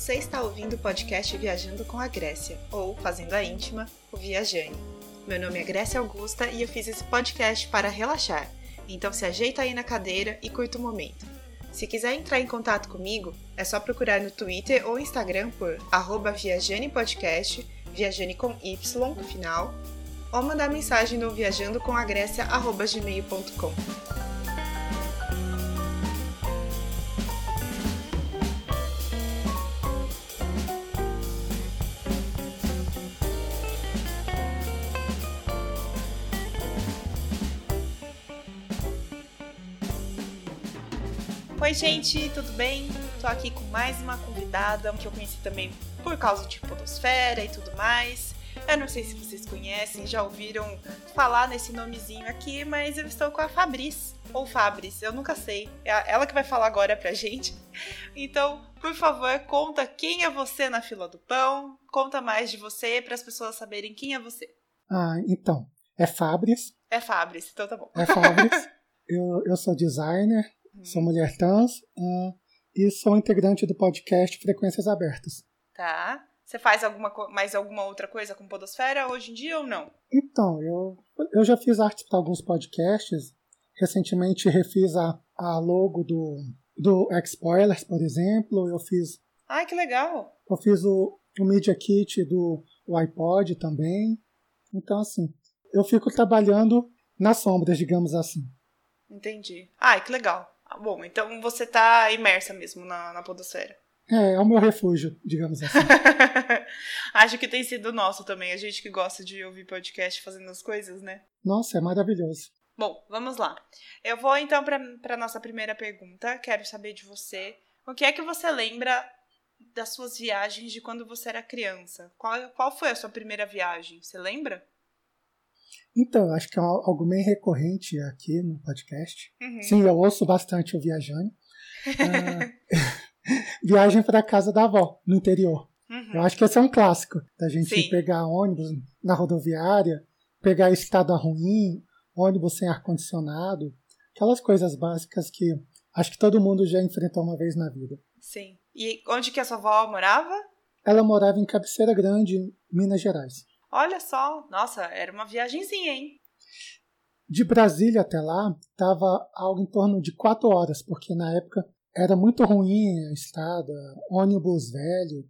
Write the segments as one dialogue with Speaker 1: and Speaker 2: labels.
Speaker 1: Você está ouvindo o podcast Viajando com a Grécia, ou Fazendo a Íntima, o Viajane. Meu nome é Grécia Augusta e eu fiz esse podcast para relaxar, então se ajeita aí na cadeira e curta o momento. Se quiser entrar em contato comigo, é só procurar no Twitter ou Instagram por arroba viajanepodcast, viajane com Y no final, ou mandar mensagem no viajandocomagrécia.gmail.com. Oi, gente, tudo bem? Tô aqui com mais uma convidada que eu conheci também por causa de Podosfera e tudo mais. Eu não sei se vocês conhecem, já ouviram falar nesse nomezinho aqui, mas eu estou com a Fabris, ou Fabris, eu nunca sei. É ela que vai falar agora pra gente. Então, por favor, conta quem é você na fila do pão, conta mais de você para as pessoas saberem quem é você.
Speaker 2: Ah, então, é Fabris.
Speaker 1: É Fabris, então tá bom.
Speaker 2: É Fabris. eu, eu sou designer. Sou mulher trans uh, e sou integrante do podcast Frequências Abertas.
Speaker 1: Tá. Você faz alguma, mais alguma outra coisa com Podosfera hoje em dia ou não?
Speaker 2: Então, eu, eu já fiz arte para alguns podcasts. Recentemente refiz a, a logo do, do X-Spoilers, por exemplo. Eu fiz.
Speaker 1: Ai, que legal!
Speaker 2: Eu fiz o, o Media Kit do iPod também. Então, assim, eu fico trabalhando nas sombras, digamos assim.
Speaker 1: Entendi. Ai, que legal. Bom, então você tá imersa mesmo na, na podosfera.
Speaker 2: É, é o meu refúgio, digamos assim.
Speaker 1: Acho que tem sido nosso também, a gente que gosta de ouvir podcast fazendo as coisas, né?
Speaker 2: Nossa, é maravilhoso.
Speaker 1: Bom, vamos lá. Eu vou então para nossa primeira pergunta. Quero saber de você. O que é que você lembra das suas viagens de quando você era criança? Qual, qual foi a sua primeira viagem? Você lembra?
Speaker 2: Então, acho que é algo bem recorrente aqui no podcast. Uhum. Sim, eu ouço bastante o Viajando. Uh, viagem para casa da avó, no interior. Uhum. Eu acho que esse é um clássico, da gente Sim. pegar ônibus na rodoviária, pegar estado ruim, ônibus sem ar-condicionado, aquelas coisas básicas que acho que todo mundo já enfrentou uma vez na vida.
Speaker 1: Sim. E onde que a sua avó morava?
Speaker 2: Ela morava em Cabeceira Grande, Minas Gerais.
Speaker 1: Olha só, nossa, era uma viagemzinha, hein?
Speaker 2: De Brasília até lá, tava algo em torno de quatro horas, porque na época era muito ruim a estrada, ônibus velho,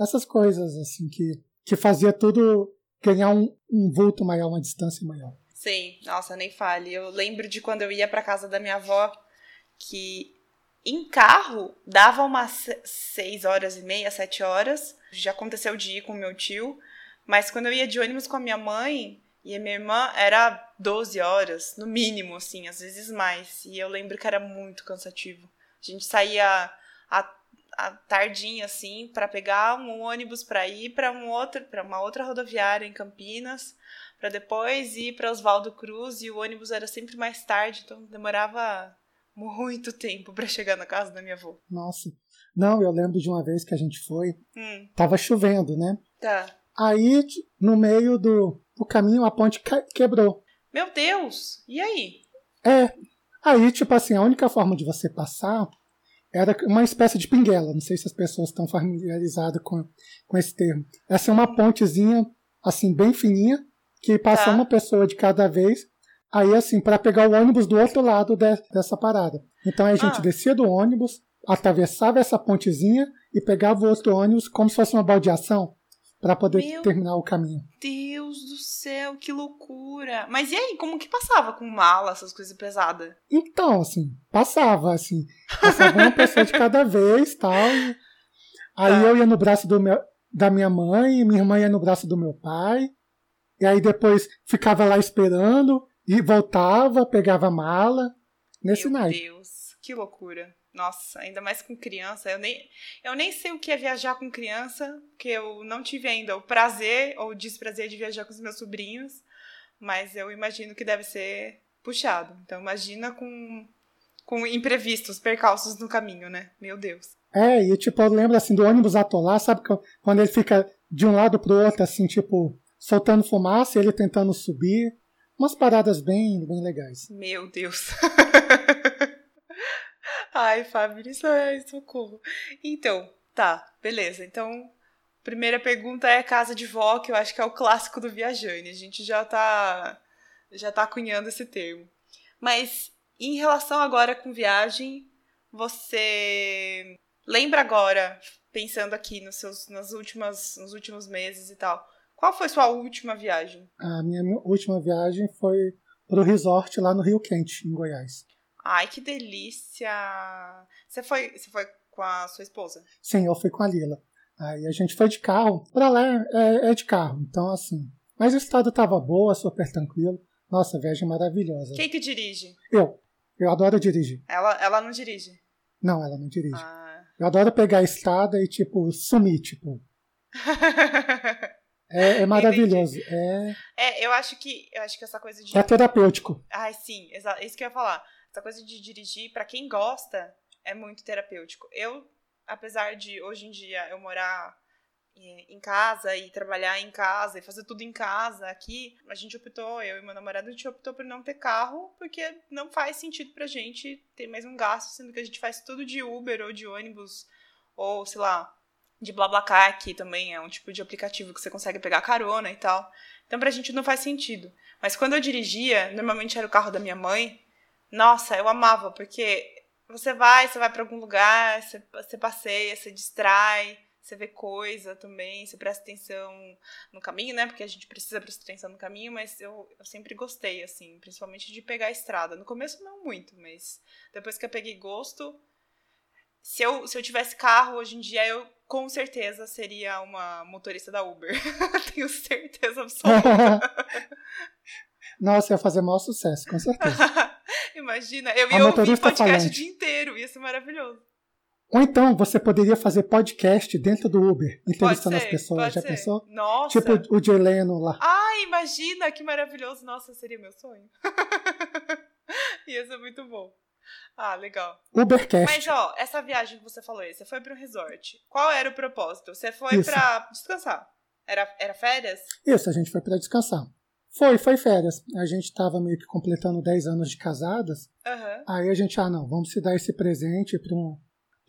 Speaker 2: essas coisas assim que, que fazia tudo ganhar um, um vulto maior, uma distância maior.
Speaker 1: Sim, nossa, nem fale. Eu lembro de quando eu ia para casa da minha avó que em carro dava umas seis horas e meia, sete horas. Já aconteceu de ir com meu tio, mas quando eu ia de ônibus com a minha mãe e a minha irmã era 12 horas, no mínimo, assim, às vezes mais. E eu lembro que era muito cansativo. A gente saía a, a tardinha assim para pegar um ônibus para ir para um outro para uma outra rodoviária em Campinas, para depois ir para Oswaldo Cruz e o ônibus era sempre mais tarde, então demorava muito tempo para chegar na casa da minha avó.
Speaker 2: Nossa. Não, eu lembro de uma vez que a gente foi, hum. tava chovendo, né?
Speaker 1: Tá.
Speaker 2: Aí, no meio do, do caminho, a ponte quebrou.
Speaker 1: Meu Deus! E aí?
Speaker 2: É, Aí, tipo assim, a única forma de você passar era uma espécie de pinguela. Não sei se as pessoas estão familiarizadas com, com esse termo. Essa é uma pontezinha, assim, bem fininha, que passa tá. uma pessoa de cada vez. Aí, assim, para pegar o ônibus do outro lado de, dessa parada. Então a gente ah. descia do ônibus, atravessava essa pontezinha e pegava o outro ônibus como se fosse uma baldeação para poder Meu terminar o caminho.
Speaker 1: Deus do céu, que loucura! Mas e aí, como que passava com mala, essas coisas pesadas?
Speaker 2: Então, assim, passava, assim, passava uma pessoa de cada vez, tal. E... Aí tá. eu ia no braço meu, da minha mãe, minha irmã ia no braço do meu pai. E aí depois ficava lá esperando e voltava, pegava a mala. Nesse
Speaker 1: Meu
Speaker 2: naipe.
Speaker 1: Deus, que loucura. Nossa, ainda mais com criança. Eu nem, eu nem sei o que é viajar com criança, porque eu não tive ainda o prazer ou o desprazer de viajar com os meus sobrinhos, mas eu imagino que deve ser puxado. Então imagina com, com imprevistos, percalços no caminho, né? Meu Deus.
Speaker 2: É, e tipo, eu lembro assim do ônibus atolar, sabe quando ele fica de um lado pro outro, assim, tipo, soltando fumaça e ele tentando subir. Umas paradas bem, bem legais.
Speaker 1: Meu Deus. Ai, Fábio, isso é socorro. Então, Tá, beleza. Então, primeira pergunta é casa de vó, que eu acho que é o clássico do Viajane. A gente já tá já tá cunhando esse termo. Mas em relação agora com viagem, você lembra agora, pensando aqui nos seus nas últimas nos últimos meses e tal, qual foi sua última viagem?
Speaker 2: A minha última viagem foi pro resort lá no Rio Quente, em Goiás.
Speaker 1: Ai, que delícia! Você foi, você foi com a sua esposa?
Speaker 2: Sim, eu fui com a Lila. Aí a gente foi de carro. Pra lá é, é de carro, então assim. Mas o estado tava boa, super tranquilo. Nossa, viagem maravilhosa.
Speaker 1: Quem que dirige?
Speaker 2: Eu. Eu adoro dirigir.
Speaker 1: Ela, ela não dirige?
Speaker 2: Não, ela não dirige. Ah. Eu adoro pegar a estrada e, tipo, sumir, tipo. É, é maravilhoso. É...
Speaker 1: é, eu acho que eu acho que essa coisa de.
Speaker 2: É terapêutico.
Speaker 1: Ai, sim, é isso que eu ia falar. Essa coisa de dirigir, para quem gosta, é muito terapêutico. Eu, apesar de hoje em dia eu morar em casa e trabalhar em casa e fazer tudo em casa aqui, a gente optou, eu e meu namorado, a gente optou por não ter carro, porque não faz sentido pra gente ter mais um gasto, sendo que a gente faz tudo de Uber ou de ônibus, ou sei lá, de BlaBlaCar, que também é um tipo de aplicativo que você consegue pegar carona e tal. Então pra gente não faz sentido. Mas quando eu dirigia, normalmente era o carro da minha mãe, nossa, eu amava, porque você vai, você vai para algum lugar, você, você passeia, você distrai, você vê coisa também, você presta atenção no caminho, né? Porque a gente precisa prestar atenção no caminho, mas eu, eu sempre gostei, assim, principalmente de pegar a estrada. No começo não muito, mas depois que eu peguei gosto, se eu, se eu tivesse carro hoje em dia, eu com certeza seria uma motorista da Uber. Tenho certeza absoluta.
Speaker 2: Nossa, ia fazer maior sucesso, com certeza.
Speaker 1: Imagina, eu ia ouvir podcast falante. o dia inteiro, ia ser maravilhoso.
Speaker 2: Ou então você poderia fazer podcast dentro do Uber, entrevistando ser, as pessoas. Já ser. pensou?
Speaker 1: Nossa.
Speaker 2: Tipo o de Heleno lá.
Speaker 1: Ah, imagina, que maravilhoso. Nossa, seria meu sonho. ia ser muito bom. Ah, legal.
Speaker 2: Ubercast.
Speaker 1: Mas, ó, essa viagem que você falou aí, você foi para um resort. Qual era o propósito? Você foi para descansar? Era, era férias?
Speaker 2: Isso, a gente foi para descansar. Foi, foi férias. A gente tava meio que completando 10 anos de casadas.
Speaker 1: Uhum.
Speaker 2: Aí a gente, ah, não, vamos se dar esse presente para um,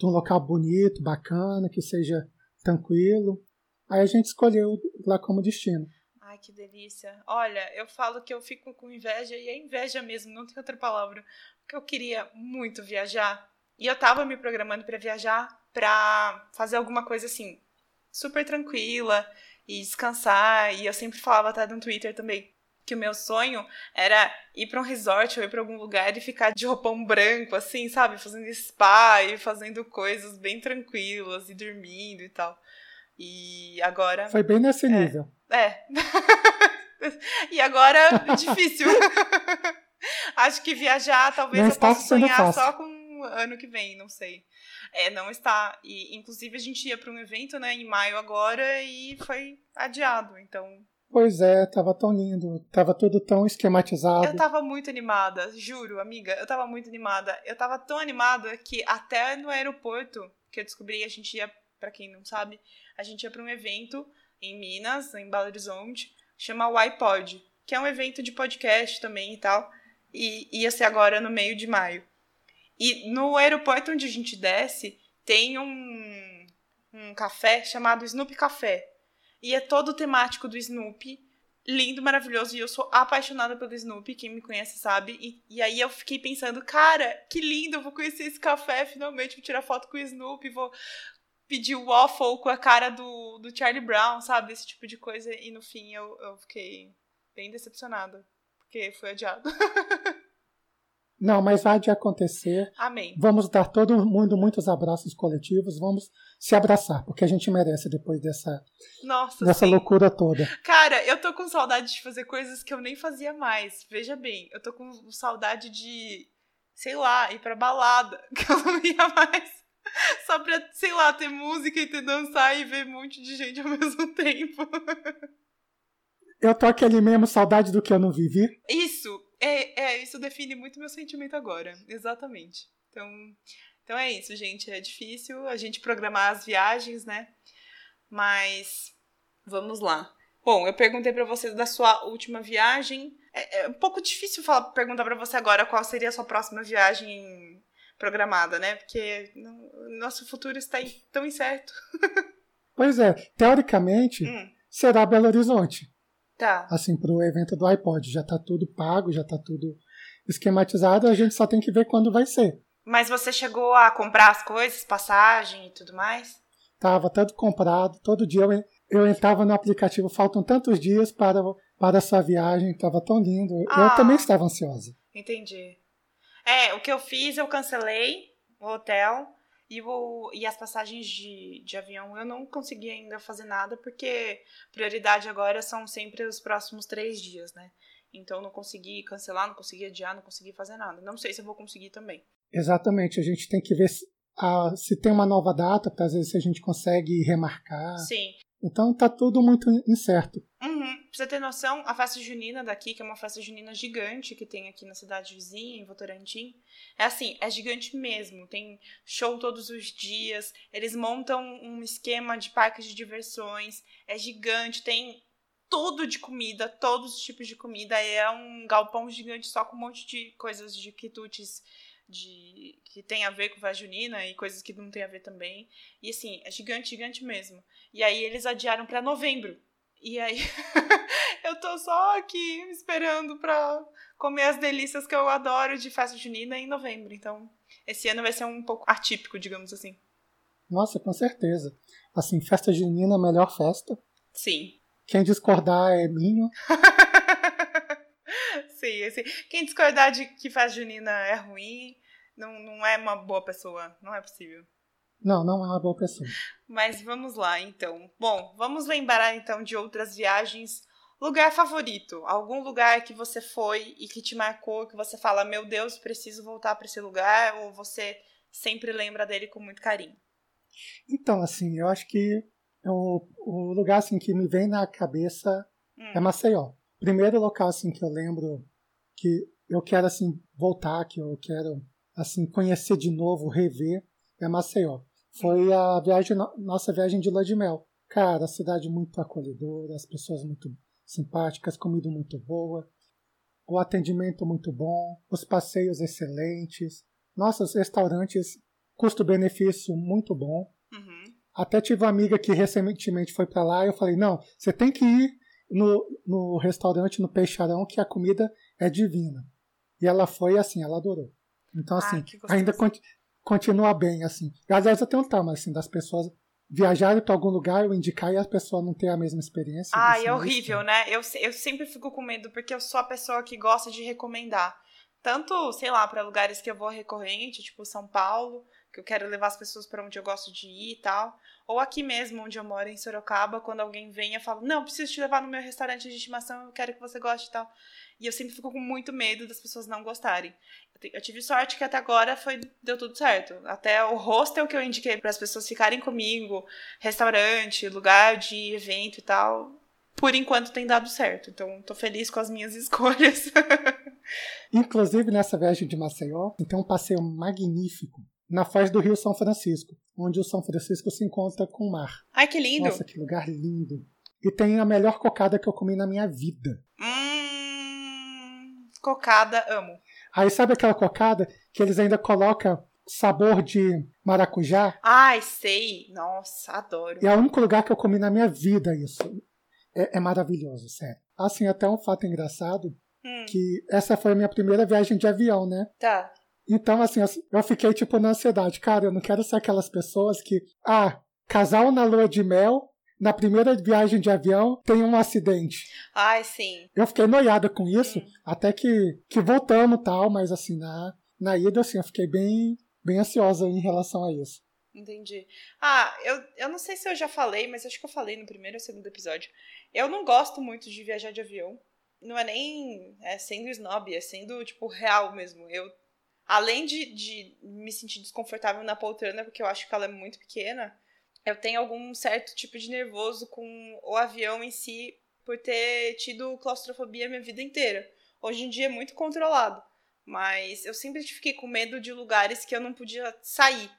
Speaker 2: um local bonito, bacana, que seja tranquilo. Aí a gente escolheu lá como destino.
Speaker 1: Ai, que delícia. Olha, eu falo que eu fico com inveja, e é inveja mesmo, não tem outra palavra porque eu queria muito viajar. E eu tava me programando para viajar pra fazer alguma coisa assim, super tranquila e descansar. E eu sempre falava até no Twitter também que o meu sonho era ir para um resort ou ir para algum lugar e ficar de roupão branco, assim, sabe? Fazendo spa e fazendo coisas bem tranquilas e dormindo e tal. E agora.
Speaker 2: Foi bem nesse nível.
Speaker 1: É. é. e agora, difícil. Acho que viajar talvez não eu possa sonhar fácil. só com ano que vem, não sei. É, não está. E, inclusive, a gente ia para um evento, né, em maio agora e foi adiado, então.
Speaker 2: Pois é, tava tão lindo, tava tudo tão esquematizado.
Speaker 1: Eu tava muito animada, juro, amiga, eu tava muito animada. Eu tava tão animada que até no aeroporto, que eu descobri, a gente ia, para quem não sabe, a gente ia para um evento em Minas, em Belo Horizonte, chama o iPod, que é um evento de podcast também e tal e ia ser agora no meio de maio. E no aeroporto onde a gente desce, tem um, um café chamado Snoopy Café. E é todo temático do Snoopy. Lindo, maravilhoso. E eu sou apaixonada pelo Snoopy, quem me conhece sabe. E, e aí eu fiquei pensando, cara, que lindo, eu vou conhecer esse café finalmente, vou tirar foto com o Snoopy, vou pedir o waffle com a cara do, do Charlie Brown, sabe? Esse tipo de coisa. E no fim eu, eu fiquei bem decepcionada porque foi adiado.
Speaker 2: Não, mas há de acontecer.
Speaker 1: Amém.
Speaker 2: Vamos dar todo mundo muitos abraços coletivos, vamos se abraçar, porque a gente merece depois dessa,
Speaker 1: Nossa,
Speaker 2: dessa loucura toda.
Speaker 1: Cara, eu tô com saudade de fazer coisas que eu nem fazia mais. Veja bem, eu tô com saudade de, sei lá, ir pra balada, que eu não ia mais. Só pra, sei lá, ter música e ter dançar e ver um monte de gente ao mesmo tempo.
Speaker 2: Eu tô aquele mesmo, saudade do que eu não vivi.
Speaker 1: Isso, é, é, isso define muito meu sentimento agora, exatamente. Então, então é isso, gente. É difícil a gente programar as viagens, né? Mas vamos lá. Bom, eu perguntei para você da sua última viagem. É, é um pouco difícil falar, perguntar para você agora qual seria a sua próxima viagem programada, né? Porque não, nosso futuro está tão incerto.
Speaker 2: pois é, teoricamente, hum. será Belo Horizonte.
Speaker 1: Tá.
Speaker 2: Assim, pro evento do iPod. Já tá tudo pago, já tá tudo esquematizado, a gente só tem que ver quando vai ser.
Speaker 1: Mas você chegou a comprar as coisas, passagem e tudo mais?
Speaker 2: Tava tudo comprado, todo dia eu, eu entrava no aplicativo, faltam tantos dias para, para essa viagem, tava tão lindo. Ah, eu também estava ansiosa.
Speaker 1: Entendi. É, o que eu fiz, eu cancelei o hotel e, o, e as passagens de, de avião eu não consegui ainda fazer nada, porque prioridade agora são sempre os próximos três dias, né? Então não consegui cancelar, não consegui adiar, não consegui fazer nada. Não sei se eu vou conseguir também.
Speaker 2: Exatamente, a gente tem que ver se, a, se tem uma nova data, para às vezes a gente consegue remarcar.
Speaker 1: Sim.
Speaker 2: Então tá tudo muito incerto.
Speaker 1: Uhum. Pra você ter noção, a festa junina daqui, que é uma festa junina gigante que tem aqui na cidade vizinha, em Votorantim, é assim, é gigante mesmo. Tem show todos os dias, eles montam um esquema de parques de diversões, é gigante, tem tudo de comida, todos os tipos de comida. É um galpão gigante só com um monte de coisas de quitutes de que tem a ver com festa junina e coisas que não tem a ver também. E assim, é gigante, gigante mesmo. E aí eles adiaram para novembro. E aí eu tô só aqui esperando pra comer as delícias que eu adoro de festa junina em novembro. Então, esse ano vai ser um pouco atípico, digamos assim.
Speaker 2: Nossa, com certeza. Assim, festa junina é a melhor festa.
Speaker 1: Sim.
Speaker 2: Quem discordar é minho.
Speaker 1: Sim, assim, quem discordar de que festa junina é ruim, não, não é uma boa pessoa. Não é possível.
Speaker 2: Não, não é uma boa pessoa.
Speaker 1: Mas vamos lá, então. Bom, vamos lembrar então de outras viagens. Lugar favorito? Algum lugar que você foi e que te marcou, que você fala, meu Deus, preciso voltar para esse lugar, ou você sempre lembra dele com muito carinho?
Speaker 2: Então, assim, eu acho que o, o lugar assim que me vem na cabeça hum. é Maceió. Primeiro local assim que eu lembro que eu quero assim voltar, que eu quero assim conhecer de novo, rever, é Maceió. Foi a viagem nossa viagem de lua de mel. Cara, a cidade muito acolhedora, as pessoas muito simpáticas, comida muito boa, o atendimento muito bom, os passeios excelentes, nossos restaurantes custo-benefício muito bom. Uhum. Até tive uma amiga que recentemente foi para lá e eu falei: não, você tem que ir no, no restaurante, no Peixarão, que a comida é divina. E ela foi assim, ela adorou. Então, assim, ah, ainda con continua bem, assim. E, aliás, eu tenho um trauma, assim, das pessoas viajarem para algum lugar, eu indicar e a pessoa não ter a mesma experiência.
Speaker 1: Ah, é horrível, né? Eu, eu sempre fico com medo, porque eu sou a pessoa que gosta de recomendar. Tanto, sei lá, para lugares que eu vou recorrente, tipo São Paulo, que eu quero levar as pessoas para onde eu gosto de ir e tal. Ou aqui mesmo, onde eu moro, em Sorocaba, quando alguém vem, eu falo, não, preciso te levar no meu restaurante de estimação, eu quero que você goste e tal. E eu sempre fico com muito medo das pessoas não gostarem. Eu tive sorte que até agora foi deu tudo certo. Até o hostel que eu indiquei para as pessoas ficarem comigo, restaurante, lugar de evento e tal, por enquanto tem dado certo. Então, tô feliz com as minhas escolhas.
Speaker 2: Inclusive, nessa viagem de Maceió, tem um passeio magnífico na foz do Rio São Francisco, onde o São Francisco se encontra com o mar.
Speaker 1: Ai, que lindo!
Speaker 2: Nossa, que lugar lindo! E tem a melhor cocada que eu comi na minha vida.
Speaker 1: Hum, cocada, amo.
Speaker 2: Aí sabe aquela cocada que eles ainda colocam sabor de maracujá?
Speaker 1: Ai, sei. Nossa, adoro.
Speaker 2: E é o único lugar que eu comi na minha vida isso. É, é maravilhoso, sério. Assim, até um fato engraçado, hum. que essa foi a minha primeira viagem de avião, né?
Speaker 1: Tá.
Speaker 2: Então, assim, eu fiquei, tipo, na ansiedade. Cara, eu não quero ser aquelas pessoas que, ah, casal na lua de mel, na primeira viagem de avião, tem um acidente.
Speaker 1: Ai, sim.
Speaker 2: Eu fiquei noiada com isso, hum. até que, que voltamos tal, mas, assim, na, na ida, assim, eu fiquei bem, bem ansiosa em relação a isso.
Speaker 1: Entendi. Ah, eu, eu não sei se eu já falei, mas acho que eu falei no primeiro ou segundo episódio. Eu não gosto muito de viajar de avião. Não é nem é sendo snob, é sendo, tipo, real mesmo. Eu além de, de me sentir desconfortável na poltrona, porque eu acho que ela é muito pequena, eu tenho algum certo tipo de nervoso com o avião em si, por ter tido claustrofobia a minha vida inteira. Hoje em dia é muito controlado, mas eu sempre fiquei com medo de lugares que eu não podia sair.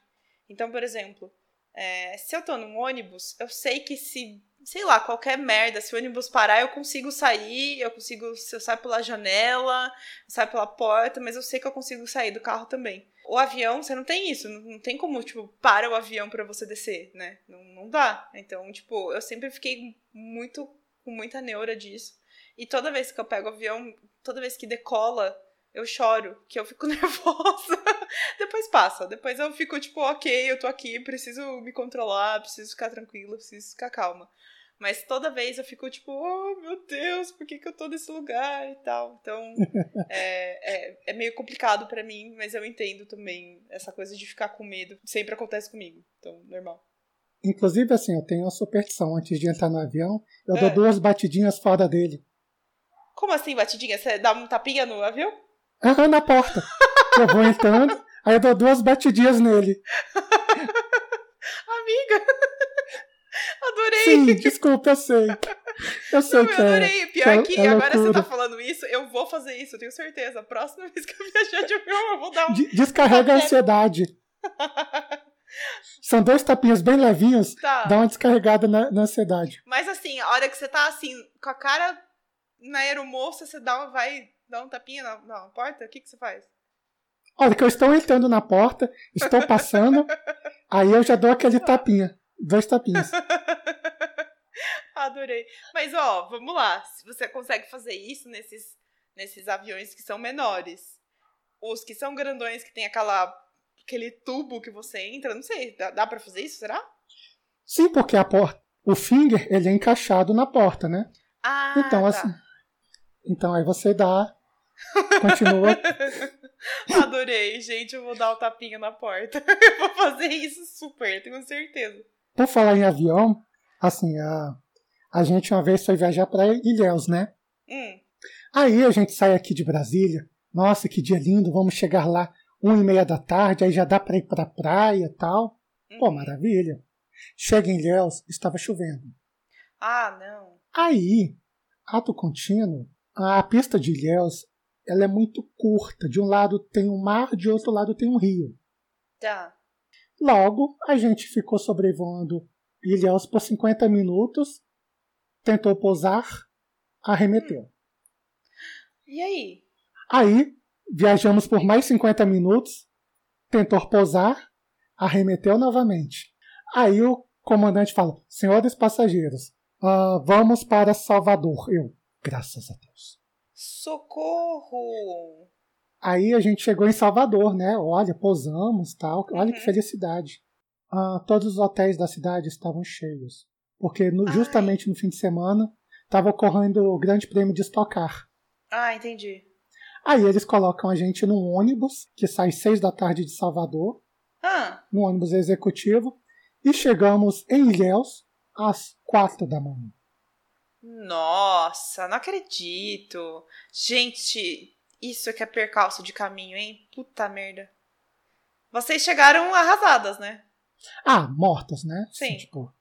Speaker 1: Então, por exemplo, é, se eu tô num ônibus, eu sei que se sei lá, qualquer merda. Se o ônibus parar, eu consigo sair, eu consigo, se eu saio pela janela, saio pela porta, mas eu sei que eu consigo sair do carro também. O avião, você não tem isso, não tem como, tipo, para o avião para você descer, né? Não, não dá. Então, tipo, eu sempre fiquei muito, com muita neura disso. E toda vez que eu pego o avião, toda vez que decola, eu choro, que eu fico nervosa. depois passa, depois eu fico tipo, ok, eu tô aqui, preciso me controlar, preciso ficar tranquila, preciso ficar calma. Mas toda vez eu fico tipo, oh meu Deus, por que, que eu tô nesse lugar e tal. Então é, é, é meio complicado para mim, mas eu entendo também essa coisa de ficar com medo. Sempre acontece comigo, então normal.
Speaker 2: Inclusive, assim, eu tenho uma superstição. Antes de entrar no avião, eu é. dou duas batidinhas fora dele.
Speaker 1: Como assim, batidinha? Você dá um tapinha no avião?
Speaker 2: Aham, na porta. eu vou entrando, aí eu dou duas batidinhas nele.
Speaker 1: Amiga! Adorei!
Speaker 2: Sim, desculpa, eu sei. Eu sei
Speaker 1: Não,
Speaker 2: que
Speaker 1: eu adorei. É, Pior que, é agora você tá falando isso, eu vou fazer isso, eu tenho certeza. Próxima vez que eu viajar de avião, eu vou dar um.
Speaker 2: Descarrega a ansiedade. São dois tapinhas bem levinhos, tá. dá uma descarregada na, na, ansiedade.
Speaker 1: Mas assim, a hora que você tá assim, com a cara na aeromoça, você dá uma, vai dar um tapinha na, na porta? O que, que você faz?
Speaker 2: Olha, que eu estou entrando na porta, estou passando, aí eu já dou aquele tapinha. Dois tapinhas.
Speaker 1: Adorei. Mas, ó, vamos lá. Se você consegue fazer isso nesses, nesses aviões que são menores, os que são grandões, que tem aquela, aquele tubo que você entra, não sei, dá, dá pra fazer isso, será?
Speaker 2: Sim, porque a porta, o finger, ele é encaixado na porta, né?
Speaker 1: Ah,
Speaker 2: então,
Speaker 1: tá.
Speaker 2: assim. Então aí você dá. Continua.
Speaker 1: Adorei, gente. Eu vou dar o um tapinha na porta. Eu vou fazer isso super, tenho certeza.
Speaker 2: Por falar em avião, assim, a, a gente uma vez foi viajar para Ilhéus, né?
Speaker 1: Hum.
Speaker 2: Aí a gente sai aqui de Brasília. Nossa, que dia lindo, vamos chegar lá uma e meia da tarde, aí já dá para ir pra praia e tal. Uhum. Pô, maravilha. Chega em Ilhéus, estava chovendo.
Speaker 1: Ah, não.
Speaker 2: Aí, ato contínuo, a pista de Ilhéus, ela é muito curta. De um lado tem um mar, de outro lado tem um rio.
Speaker 1: Tá.
Speaker 2: Logo, a gente ficou sobrevoando Ilhéus por 50 minutos, tentou pousar, arremeteu.
Speaker 1: E aí?
Speaker 2: Aí, viajamos por mais 50 minutos, tentou pousar, arremeteu novamente. Aí o comandante fala: Senhores passageiros, uh, vamos para Salvador. Eu, graças a Deus.
Speaker 1: Socorro!
Speaker 2: Aí a gente chegou em Salvador, né? Olha, pousamos tal. Olha uhum. que felicidade. Ah, todos os hotéis da cidade estavam cheios. Porque no, justamente no fim de semana estava ocorrendo o grande prêmio de estocar.
Speaker 1: Ah, entendi.
Speaker 2: Aí eles colocam a gente num ônibus que sai seis da tarde de Salvador.
Speaker 1: Ah.
Speaker 2: No ônibus executivo. E chegamos em Ilhéus às quatro da manhã.
Speaker 1: Nossa, não acredito. Gente, isso é que é percalço de caminho, hein? Puta merda. Vocês chegaram arrasadas, né?
Speaker 2: Ah, mortas, né?
Speaker 1: Sim.
Speaker 2: Assim, tipo,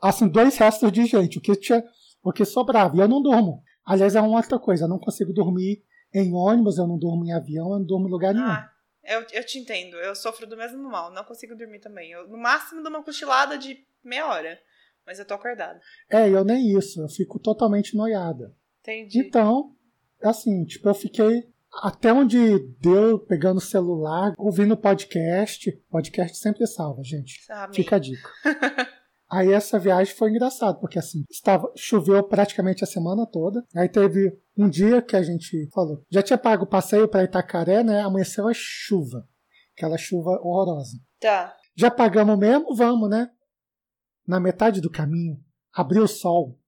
Speaker 2: assim, dois restos de gente, o que, tinha, o que sobrava. E eu não durmo. Aliás, é uma outra coisa, eu não consigo dormir em ônibus, eu não durmo em avião, eu não durmo em lugar nenhum.
Speaker 1: Ah, eu, eu te entendo. Eu sofro do mesmo mal, não consigo dormir também. Eu, no máximo, dou uma cochilada de meia hora, mas eu tô acordada.
Speaker 2: É, eu nem isso, eu fico totalmente noiada.
Speaker 1: Entendi.
Speaker 2: Então, assim, tipo, eu fiquei até onde deu pegando o celular, ouvindo podcast. Podcast sempre salva, gente.
Speaker 1: Sabe.
Speaker 2: Fica a dica. Aí essa viagem foi engraçada, porque assim, estava choveu praticamente a semana toda. Aí teve um dia que a gente falou, já tinha pago o passeio para Itacaré, né? Amanheceu a chuva. Aquela chuva horrorosa.
Speaker 1: Tá.
Speaker 2: Já pagamos mesmo, vamos, né? Na metade do caminho, abriu o sol.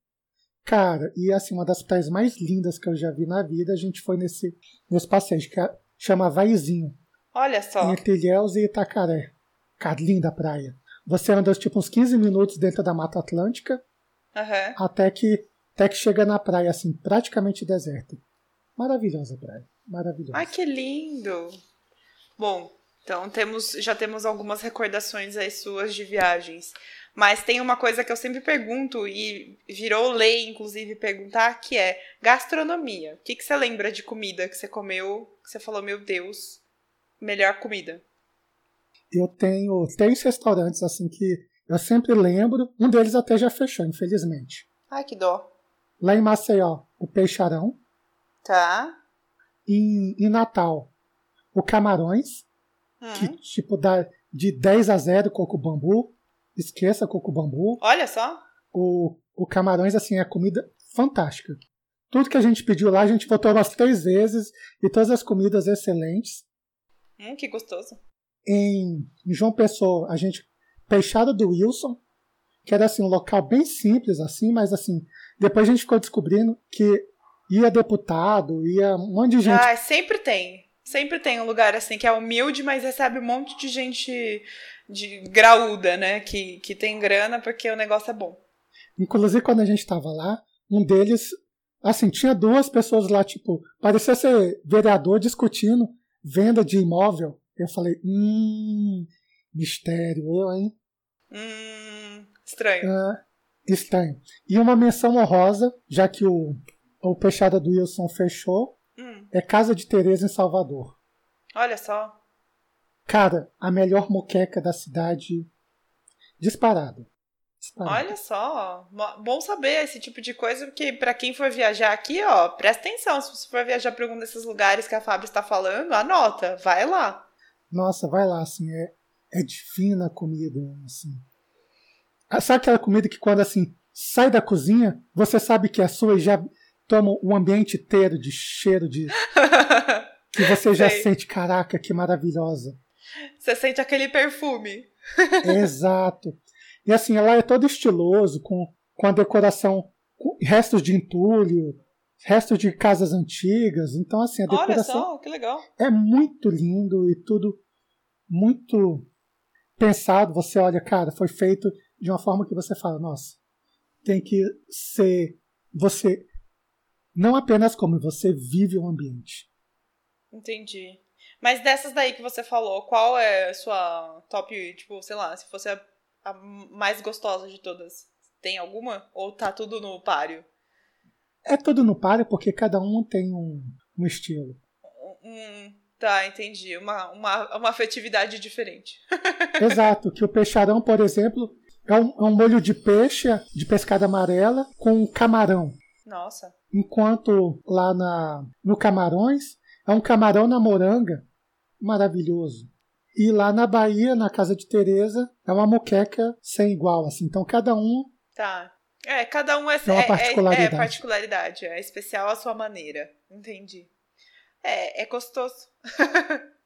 Speaker 2: Cara, e assim, uma das praias mais lindas que eu já vi na vida, a gente foi nesse, nesse passeio, que é, chama Vaizinho.
Speaker 1: Olha só.
Speaker 2: Entre Ilhéus e Itacaré. Cara, linda a praia. Você anda tipo uns 15 minutos dentro da Mata Atlântica,
Speaker 1: uhum.
Speaker 2: até, que, até que chega na praia, assim, praticamente deserta. Maravilhosa a praia. Maravilhosa.
Speaker 1: Ai, que lindo! Bom, então temos, já temos algumas recordações aí suas de viagens. Mas tem uma coisa que eu sempre pergunto, e virou lei, inclusive, perguntar, que é gastronomia. O que, que você lembra de comida que você comeu, que você falou, meu Deus, melhor comida?
Speaker 2: Eu tenho três restaurantes, assim, que Eu sempre lembro, um deles até já fechou, infelizmente.
Speaker 1: Ai, que dó.
Speaker 2: Lá em Maceió, o Peixarão.
Speaker 1: Tá.
Speaker 2: Em, em Natal, o Camarões,
Speaker 1: Hum.
Speaker 2: que tipo dá de 10 a 0 coco bambu. Esqueça coco bambu.
Speaker 1: Olha só.
Speaker 2: O, o Camarões, assim, é comida fantástica. Tudo que a gente pediu lá, a gente voltou umas três vezes e todas as comidas excelentes.
Speaker 1: Hum, que gostoso.
Speaker 2: Em, em João Pessoa, a gente Peixada do Wilson, que era assim um local bem simples assim, mas assim, depois a gente ficou descobrindo que ia deputado, ia um monte de gente.
Speaker 1: Ah, sempre tem. Sempre tem um lugar assim que é humilde, mas recebe um monte de gente de graúda, né? Que, que tem grana porque o negócio é bom.
Speaker 2: Inclusive, quando a gente tava lá, um deles, assim, tinha duas pessoas lá, tipo, parecia ser vereador discutindo venda de imóvel. Eu falei, hum, mistério, eu, hein?
Speaker 1: Hum, estranho.
Speaker 2: Ah, estranho. E uma menção honrosa, já que o, o Peixada do Wilson fechou,
Speaker 1: Hum,
Speaker 2: é Casa de Teresa em Salvador.
Speaker 1: olha só.
Speaker 2: Cara, a melhor moqueca da cidade disparada. disparada.
Speaker 1: Olha só. Bom saber esse tipo de coisa, porque pra quem for viajar aqui, ó, presta atenção. Se você for viajar pra algum desses lugares que a Fábio está falando, anota, vai lá.
Speaker 2: Nossa, vai lá, assim, é, é divina a comida, assim. Ah, Sabe aquela comida que quando, assim, sai da cozinha, você sabe que é sua e já toma um ambiente inteiro de cheiro de... que você já
Speaker 1: Sei.
Speaker 2: sente, caraca, que maravilhosa.
Speaker 1: Você sente aquele perfume.
Speaker 2: Exato. E assim, ela é todo estiloso, com, com a decoração, com restos de entulho, restos de casas antigas. Então, assim, a
Speaker 1: Olha
Speaker 2: decoração
Speaker 1: só, que legal.
Speaker 2: é muito lindo e tudo muito pensado. Você olha, cara, foi feito de uma forma que você fala, nossa, tem que ser você não apenas come, você vive o ambiente.
Speaker 1: Entendi. Mas dessas daí que você falou, qual é a sua top, tipo, sei lá, se fosse a, a mais gostosa de todas? Tem alguma? Ou tá tudo no páreo?
Speaker 2: É tudo no páreo porque cada um tem um, um estilo.
Speaker 1: Hum, tá, entendi. Uma, uma, uma afetividade diferente.
Speaker 2: Exato, que o peixarão, por exemplo, é um, é um molho de peixe, de pescada amarela, com camarão.
Speaker 1: Nossa.
Speaker 2: Enquanto lá na, no Camarões é um camarão na moranga maravilhoso. E lá na Bahia, na casa de Teresa, é uma moqueca sem igual, assim. Então cada um
Speaker 1: Tá. É, cada um é,
Speaker 2: É uma
Speaker 1: é- é-
Speaker 2: particularidade.
Speaker 1: É, particularidade. É especial à sua maneira. Entendi. É, é gostoso.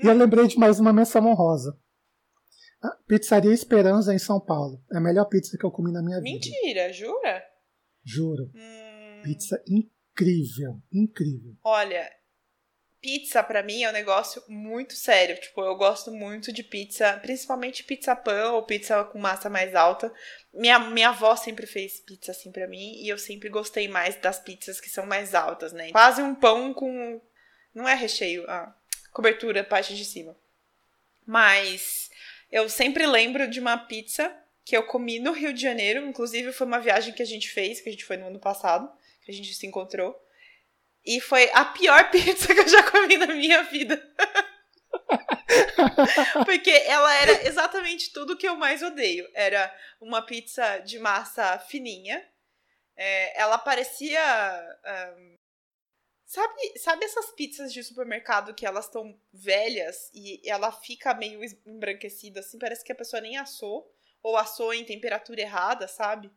Speaker 2: E eu lembrei de mais uma menção honrosa. A Pizzaria Esperança em São Paulo. É a melhor pizza que eu comi na minha vida.
Speaker 1: Mentira, jura?
Speaker 2: Juro.
Speaker 1: Hum,
Speaker 2: Pizza incrível, incrível.
Speaker 1: Olha, pizza pra mim é um negócio muito sério. Tipo, eu gosto muito de pizza, principalmente pizza pão ou pizza com massa mais alta. Minha, minha avó sempre fez pizza assim pra mim e eu sempre gostei mais das pizzas que são mais altas, né? Quase um pão com. Não é recheio, a cobertura, parte de cima. Mas eu sempre lembro de uma pizza que eu comi no Rio de Janeiro. Inclusive, foi uma viagem que a gente fez, que a gente foi no ano passado, que a gente se encontrou. E foi a pior pizza que eu já comi na minha vida. Porque ela era exatamente tudo que eu mais odeio. Era uma pizza de massa fininha. É, ela parecia. ahn, sabe, sabe essas pizzas de supermercado que elas estão velhas e ela fica meio embranquecida assim? Parece que a pessoa nem assou. Ou assou em temperatura errada, sabe?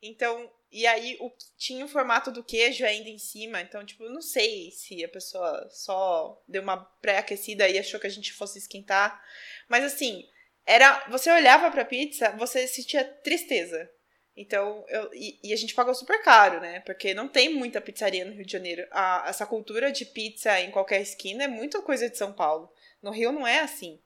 Speaker 1: Então, e aí o, tinha o formato do queijo ainda em cima. Então, tipo, eu não sei se a pessoa só deu uma pré-aquecida e achou que a gente fosse esquentar. Mas assim, era. Você olhava pra pizza, você sentia tristeza. Então, eu, e, e a gente pagou super caro, né? Porque não tem muita pizzaria no Rio de Janeiro. A- essa cultura de pizza em qualquer esquina é muita coisa de São Paulo. No Rio não é assim.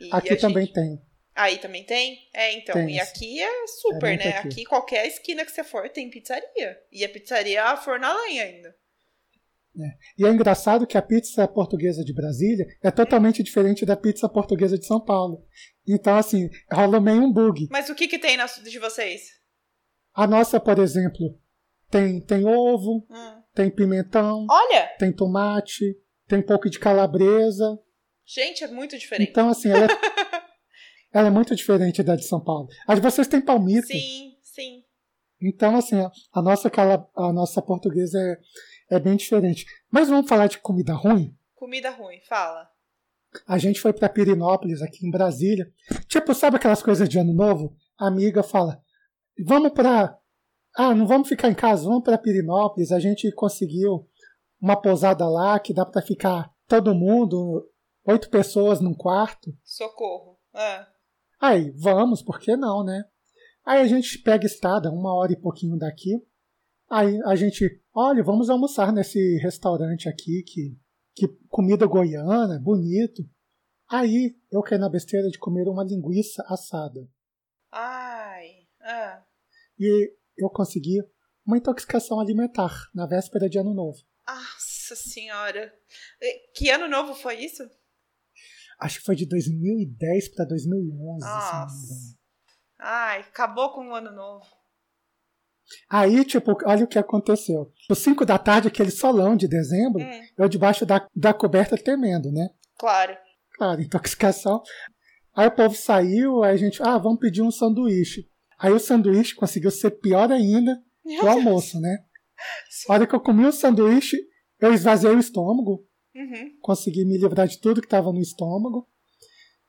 Speaker 1: E
Speaker 2: Aqui também
Speaker 1: gente-
Speaker 2: tem.
Speaker 1: Aí também tem? É, então.
Speaker 2: Tem.
Speaker 1: E aqui é super,
Speaker 2: É
Speaker 1: né?
Speaker 2: aqui.
Speaker 1: Aqui. qualquer esquina que você for tem pizzaria. E a pizzaria é a forno lenha ainda.
Speaker 2: E é engraçado que a pizza portuguesa de Brasília é totalmente diferente da pizza portuguesa de São Paulo. Então, assim, rola meio um bug.
Speaker 1: Mas o que que tem na de vocês?
Speaker 2: A nossa, por exemplo, tem, tem ovo,
Speaker 1: Hum.
Speaker 2: tem pimentão,
Speaker 1: Olha!
Speaker 2: tem tomate, tem um pouco de calabresa.
Speaker 1: Gente, é muito diferente.
Speaker 2: Então, assim, ela é, ela é muito diferente da de São Paulo. A de vocês tem palmito.
Speaker 1: Sim, sim.
Speaker 2: Então, assim, a nossa, a nossa portuguesa é, é bem diferente. Mas vamos falar de comida ruim?
Speaker 1: Comida ruim, fala.
Speaker 2: A gente foi para Pirinópolis, aqui em Brasília. Tipo, sabe aquelas coisas de ano novo? A amiga fala: vamos para. Ah, não vamos ficar em casa, vamos para Pirinópolis. A gente conseguiu uma pousada lá que dá para ficar todo mundo, oito pessoas num quarto.
Speaker 1: Socorro. Ah.
Speaker 2: Aí, vamos, por que não, né? Aí a gente pega a estrada, uma hora e pouquinho daqui. Aí a gente, olha, vamos almoçar nesse restaurante aqui, que, que comida goiana, bonito. Aí eu caí na besteira de comer uma linguiça assada.
Speaker 1: Ai, ah.
Speaker 2: E eu consegui uma intoxicação alimentar na véspera de ano novo.
Speaker 1: Nossa senhora. Que ano novo foi isso?
Speaker 2: Acho que foi de 2010 para 2011.
Speaker 1: Nossa. Ai, acabou com o ano novo.
Speaker 2: Aí, tipo, olha o que aconteceu. Às 5 da tarde, aquele solão de dezembro, hum. eu debaixo da, da coberta tremendo, né?
Speaker 1: Claro.
Speaker 2: Claro, intoxicação. Aí o povo saiu, aí a gente, ah, vamos pedir um sanduíche. Aí o sanduíche conseguiu ser pior ainda que o almoço, né? Sim. A hora que eu comi o sanduíche, eu esvaziei o estômago,
Speaker 1: uhum.
Speaker 2: consegui me livrar de tudo que estava no estômago.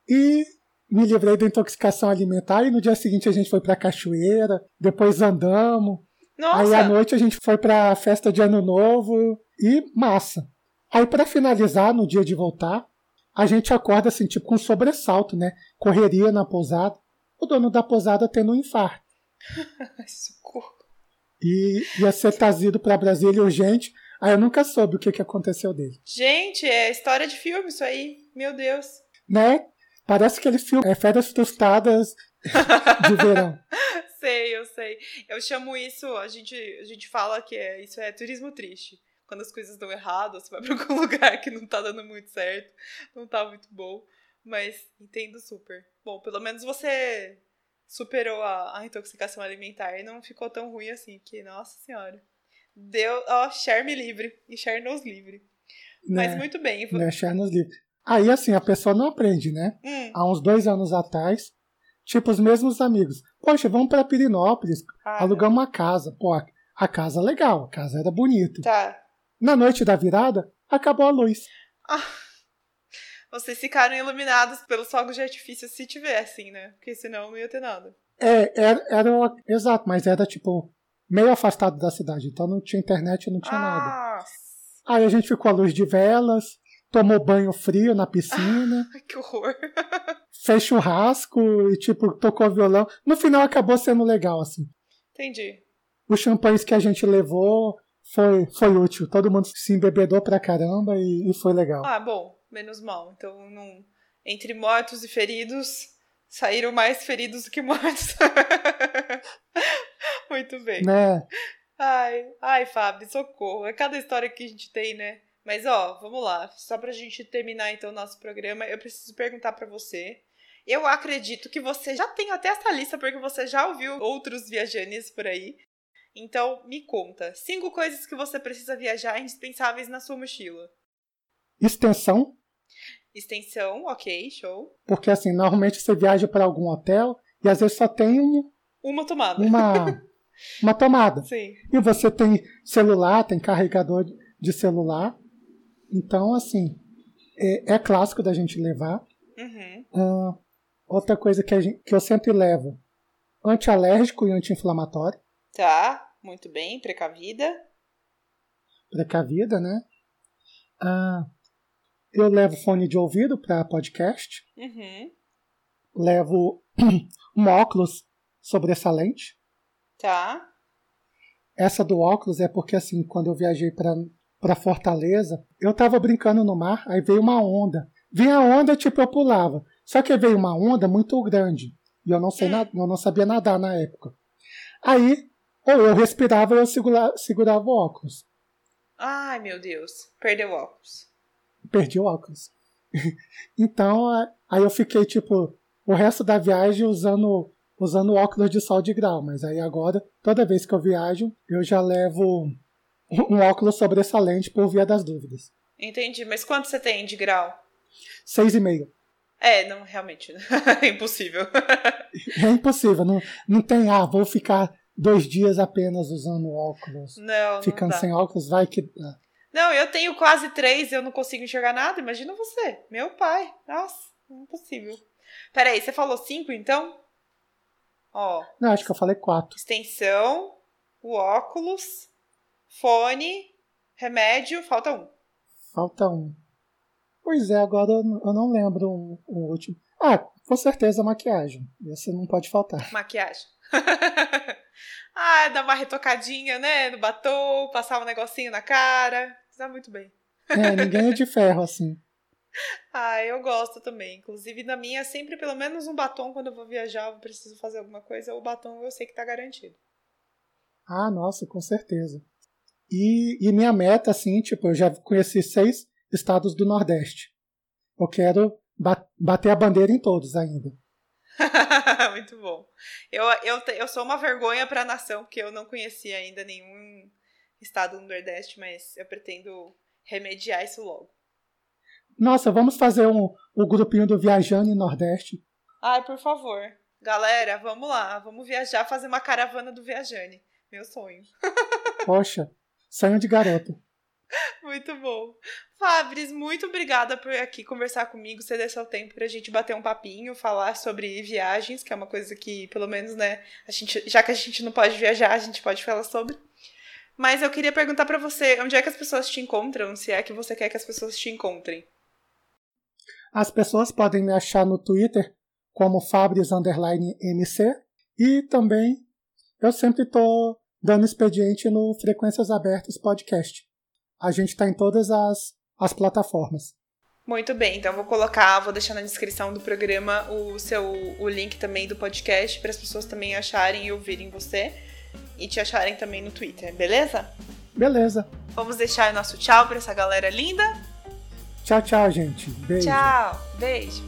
Speaker 2: E me livrei da intoxicação alimentar e no dia seguinte a gente foi pra cachoeira, depois andamos.
Speaker 1: Nossa.
Speaker 2: Aí à noite a gente foi pra festa de ano novo e massa. Aí para finalizar, no dia de voltar, a gente acorda assim, tipo com um sobressalto, né? Correria na pousada. O dono da pousada tendo um infarto.
Speaker 1: Socorro.
Speaker 2: E ia ser trazido para Brasília urgente. Aí eu nunca soube o que, que aconteceu dele.
Speaker 1: Gente, é história de filme isso aí. Meu Deus.
Speaker 2: Né? Parece aquele filme, é Férias Frustradas de verão.
Speaker 1: sei, eu sei. Eu chamo isso, a gente, a gente fala que é, isso é turismo triste. Quando as coisas dão errado, você vai pra algum lugar que não tá dando muito certo, não tá muito bom. Mas entendo super. Bom, pelo menos você superou a, a intoxicação alimentar e não ficou tão ruim assim, que, nossa senhora. Deu, ó, share me livre e share nos livre. Mas né? muito bem.
Speaker 2: Né, share nos livre. Aí, assim, a pessoa não aprende, né?
Speaker 1: Hum.
Speaker 2: Há uns dois anos atrás, tipo, os mesmos amigos. Poxa, vamos para Pirinópolis, ah, alugar uma casa. Pô, a casa é legal, a casa era bonita.
Speaker 1: Tá.
Speaker 2: Na noite da virada, acabou a luz.
Speaker 1: Ah, vocês ficaram iluminados pelos fogos de artifício se tivessem, né? Porque senão não ia ter nada.
Speaker 2: É, era, era exato, mas era tipo meio afastado da cidade, então não tinha internet, não tinha
Speaker 1: ah.
Speaker 2: nada. Aí a gente ficou à luz de velas, tomou banho frio na piscina.
Speaker 1: que horror.
Speaker 2: fez churrasco e, tipo, tocou violão. No final acabou sendo legal, assim.
Speaker 1: Entendi.
Speaker 2: Os champanhes que a gente levou foi, foi útil. Todo mundo se embebedou pra caramba e, e foi legal.
Speaker 1: Ah, bom. Menos mal. Então, não... entre mortos e feridos, saíram mais feridos do que mortos. Muito bem.
Speaker 2: Né?
Speaker 1: Ai, ai, Fábio, socorro. É cada história que a gente tem, né? Mas ó, vamos lá. Só pra gente terminar então o nosso programa, eu preciso perguntar para você. Eu acredito que você já tem até essa lista porque você já ouviu outros viajantes por aí. Então, me conta, cinco coisas que você precisa viajar indispensáveis na sua mochila.
Speaker 2: Extensão.
Speaker 1: Extensão, ok, show.
Speaker 2: Porque assim, normalmente você viaja para algum hotel e às vezes só tem um,
Speaker 1: uma tomada.
Speaker 2: Uma, uma tomada.
Speaker 1: Sim.
Speaker 2: E você tem celular, tem carregador de celular. Então, assim, é, é clássico da gente levar.
Speaker 1: Uhum.
Speaker 2: Uh, outra coisa que, gente, que eu sempre levo: antialérgico e anti-inflamatório.
Speaker 1: Tá, muito bem, precavida.
Speaker 2: Precavida, né? Uh, eu levo fone de ouvido para podcast.
Speaker 1: Uhum.
Speaker 2: Levo um óculos sobressalente.
Speaker 1: Tá.
Speaker 2: Essa do óculos é porque, assim, quando eu viajei para para Fortaleza, eu tava brincando no mar, aí veio uma onda. Vinha a onda, tipo, eu pulava. Só que veio uma onda muito grande. E eu não, sei hum. eu não sabia nadar na época. Aí, ou eu respirava ou eu segura, segurava o óculos.
Speaker 1: Ai, meu Deus. Perdeu o óculos.
Speaker 2: Perdi o óculos. então, aí eu fiquei, tipo, o resto da viagem usando usando óculos de sol de grau. Mas aí agora, toda vez que eu viajo, eu já levo um óculos sobressalente por via das dúvidas.
Speaker 1: Entendi. Mas quanto você tem de grau?
Speaker 2: Seis e meio.
Speaker 1: É, não, realmente. é impossível.
Speaker 2: é impossível. Não, não tem, ah, vou ficar dois dias apenas usando óculos.
Speaker 1: Não,
Speaker 2: Ficando
Speaker 1: não
Speaker 2: sem óculos, vai que.
Speaker 1: Não, eu tenho quase três e eu não consigo enxergar nada. Imagina você. Meu pai. Nossa, impossível. Peraí, você falou cinco então? Ó.
Speaker 2: Não, acho que eu falei quatro.
Speaker 1: Extensão, o óculos, fone, remédio, falta um.
Speaker 2: Falta um. Pois é, agora eu não lembro o, o último. Ah, com certeza maquiagem. Esse não pode faltar.
Speaker 1: Maquiagem. ah, dar uma retocadinha, né? No batom, passar um negocinho na cara. Tá muito bem.
Speaker 2: É, ninguém é de ferro assim.
Speaker 1: Ah, eu gosto também. Inclusive, na minha, sempre pelo menos um batom quando eu vou viajar, eu preciso fazer alguma coisa, o batom eu sei que tá garantido.
Speaker 2: Ah, nossa, com certeza. E, e minha meta, assim, tipo, eu já conheci seis estados do Nordeste. Eu quero bater a bandeira em todos ainda.
Speaker 1: Muito bom. Eu, eu, eu sou uma vergonha para a nação, porque eu não conhecia ainda nenhum estado do Nordeste, mas eu pretendo remediar isso logo.
Speaker 2: Nossa, vamos fazer um, um grupinho do Viajando em Nordeste.
Speaker 1: Ai, por favor. Galera, vamos lá. Vamos viajar, fazer uma caravana do Viajane. Meu sonho.
Speaker 2: Poxa, sonho de garota.
Speaker 1: Muito bom. Fabris, muito obrigada por aqui conversar comigo, ceder seu tempo pra gente bater um papinho, falar sobre viagens, que é uma coisa que, pelo menos, né, a gente, já que a gente não pode viajar, a gente pode falar sobre. Mas eu queria perguntar para você, onde é que as pessoas te encontram, se é que você quer que as pessoas te encontrem?
Speaker 2: As pessoas podem me achar no Twitter como Fabris_MC e também eu sempre estou dando expediente no Frequências Abertas Podcast. A gente está em todas as, as plataformas.
Speaker 1: Muito bem, então vou colocar, vou deixar na descrição do programa o seu o link também do podcast para as pessoas também acharem e ouvirem você e te acharem também no Twitter, beleza?
Speaker 2: Beleza.
Speaker 1: Vamos deixar nosso tchau para essa galera linda.
Speaker 2: Tchau, tchau, gente. Beijo.
Speaker 1: Tchau, beijo.